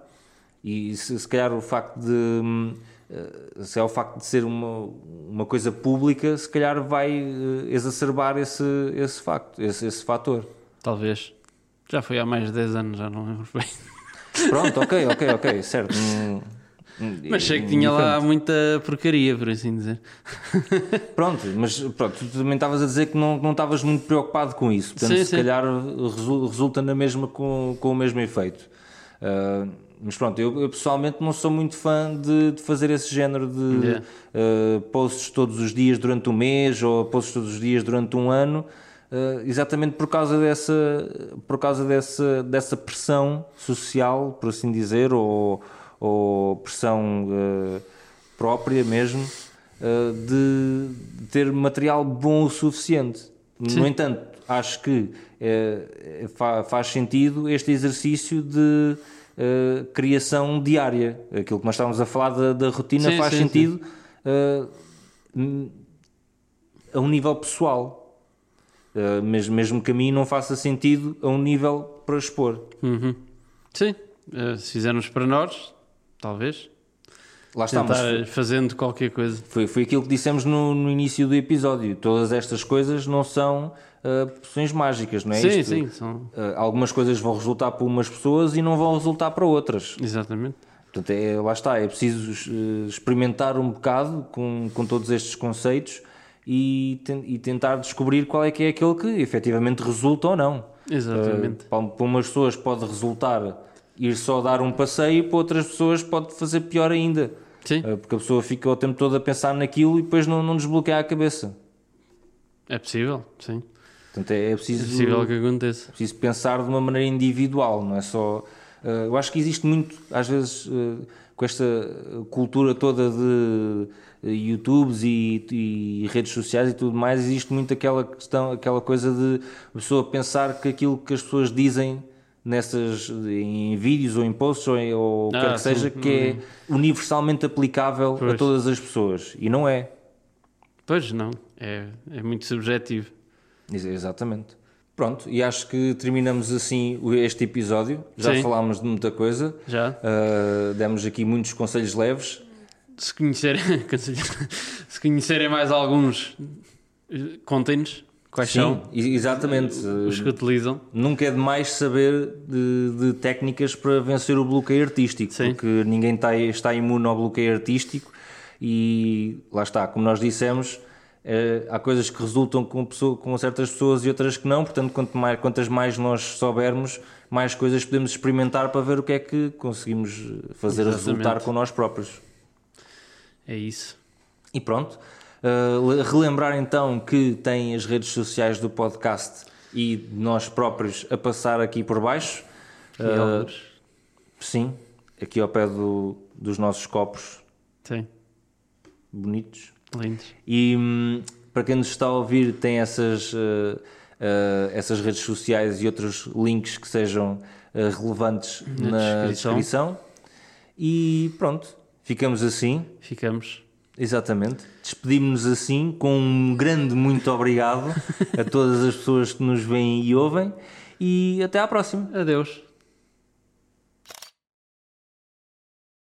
E se, se calhar o facto de. Eh, Se é o facto de ser uma, uma coisa pública, se calhar vai eh, exacerbar esse, esse facto, esse, esse fator. Talvez. Já foi há mais de 10 anos, já não lembro bem. Pronto, ok, ok, ok, certo. <laughs> Mas sei que tinha lá diferente. muita porcaria, por assim dizer. <laughs> Pronto, mas pronto, tu também estavas a dizer que não, não estavas muito preocupado com isso. Portanto, Sim, se sim. calhar resu- resulta na mesma com, com o mesmo efeito. Ah, mas pronto, eu, eu pessoalmente não sou muito fã de, de fazer esse género de Yeah. ah, posts todos os dias durante um mês ou posts todos os dias durante um ano. ah, exatamente por causa dessa por causa dessa dessa pressão social por assim dizer ou, ou pressão ah, própria mesmo uh, de de ter material bom o suficiente. No entanto, acho que fa- faz sentido este exercício de eh, criação diária. Aquilo que nós estávamos a falar da, da rotina Sim, faz sim, sentido eh, n- a um nível pessoal. Eh, mesmo, mesmo que a mim não faça sentido a um nível para expor. Uhum. Sim, eh, se fizermos para nós, talvez. Lá Tentar fazendo qualquer coisa. Foi, foi aquilo que dissemos no, no início do episódio. Todas estas coisas não são uh, poções mágicas, não é sim, isto? sim, são... Uh, algumas coisas vão resultar para umas pessoas e não vão resultar para outras. exatamente. Portanto, é, lá está, é preciso uh, experimentar um bocado com, com todos estes conceitos e, ten- e tentar descobrir qual é que é aquele que efetivamente resulta ou não. Exatamente. Para, para umas pessoas pode resultar ir só dar um passeio, para outras pessoas pode fazer pior ainda. Sim, Porque a pessoa fica o tempo todo a pensar naquilo e depois não, não desbloqueia a cabeça. é possível, sim. Portanto, é, é É preciso, possível que aconteça. preciso pensar de uma maneira individual, não é só. uh, eu acho que existe muito, às vezes, uh, com esta cultura toda de uh, YouTubes e, e redes sociais e tudo mais, existe muito aquela questão, aquela coisa de a pessoa pensar que aquilo que as pessoas dizem nessas em vídeos ou em posts ou, ou o que Ah, quer que sim. seja que é universalmente aplicável a Pois. todas as pessoas e não é Pois não, é, é muito subjetivo. Ex- Exatamente. Pronto, e acho que terminamos assim este episódio. Já Sim. falámos de muita coisa, Já. uh, demos aqui muitos conselhos leves. Se conhecerem, <laughs> se conhecerem mais alguns, contem-nos quais são e- exatamente. os que utilizam. Nunca é demais saber de, de técnicas para vencer o bloqueio artístico, Sim. porque ninguém está, está imune ao bloqueio artístico e lá está, como nós dissemos, eh, há coisas que resultam com, pessoa- com certas pessoas e outras que não, portanto, quanto mais, quantas mais nós soubermos, mais coisas podemos experimentar para ver o que é que conseguimos fazer Exatamente. resultar com nós próprios. É isso. E pronto. Uh, relembrar então que tem as redes sociais do podcast e nós próprios a passar aqui por baixo. Uh, sim, aqui ao pé do- dos nossos copos. Sim. bonitos. Lindos. E hum, para quem nos está a ouvir, tem essas, uh, uh, essas redes sociais e outros links que sejam uh, relevantes na, Na descrição. descrição. E pronto, ficamos assim. Ficamos. Exatamente. Despedimos-nos assim com um grande muito obrigado a todas as pessoas que nos veem e ouvem e até à próxima. Adeus.